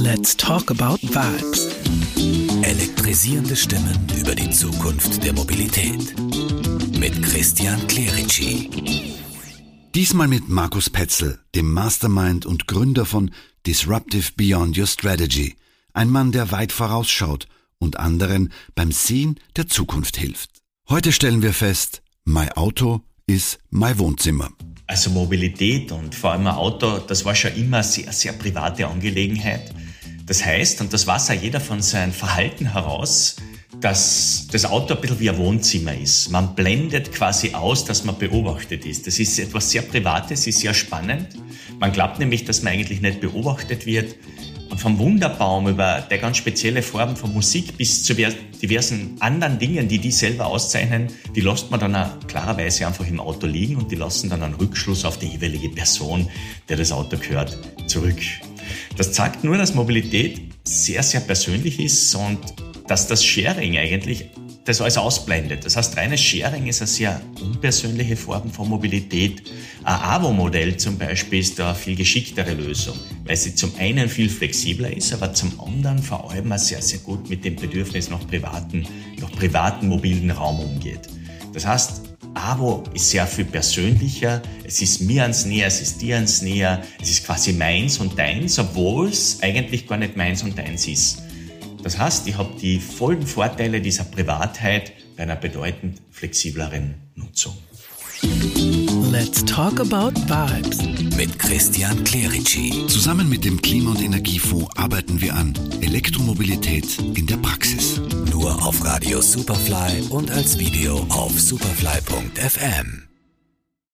Let's talk about vibes. Elektrisierende Stimmen über die Zukunft der Mobilität. Mit Christian Clerici. Diesmal mit Markus Petzel, dem Mastermind und Gründer von Disruptive Beyond Your Strategy. Ein Mann, der weit vorausschaut und anderen beim Sehen der Zukunft hilft. Heute stellen wir fest, mein Auto ist mein Wohnzimmer. Also Mobilität und vor allem ein Auto, das war schon immer eine sehr, sehr private Angelegenheit. Das heißt, und das weiß auch jeder von seinem Verhalten heraus, dass das Auto ein bisschen wie ein Wohnzimmer ist. Man blendet quasi aus, dass man beobachtet ist. Das ist etwas sehr Privates, ist sehr spannend. Man glaubt nämlich, dass man eigentlich nicht beobachtet wird. Und vom Wunderbaum über der ganz spezielle Form von Musik bis zu diversen anderen Dingen, die die selber auszeichnen, die lässt man dann auch klarerweise einfach im Auto liegen und die lassen dann einen Rückschluss auf die jeweilige Person, der das Auto gehört, zurück. Das zeigt nur, dass Mobilität sehr, sehr persönlich ist und dass das Sharing eigentlich das alles ausblendet. Das heißt, reines Sharing ist eine sehr unpersönliche Form von Mobilität. Ein AVO-Modell zum Beispiel ist da eine viel geschicktere Lösung, weil sie zum einen viel flexibler ist, aber zum anderen vor allem auch sehr, sehr gut mit dem Bedürfnis nach privaten, nach privaten mobilen Raum umgeht. Das heißt, AVO ist sehr viel persönlicher, es ist mir ans Näher, es ist dir ans Näher, es ist quasi meins und deins, obwohl es eigentlich gar nicht meins und deins ist. Das heißt, ich habe die vollen Vorteile dieser Privatheit bei einer bedeutend flexibleren Nutzung. Let's talk about vibes. Mit Christian Clerici. Zusammen mit dem Klima- und Energiefonds arbeiten wir an Elektromobilität in der Praxis. Nur auf Radio Superfly und als Video auf superfly.fm.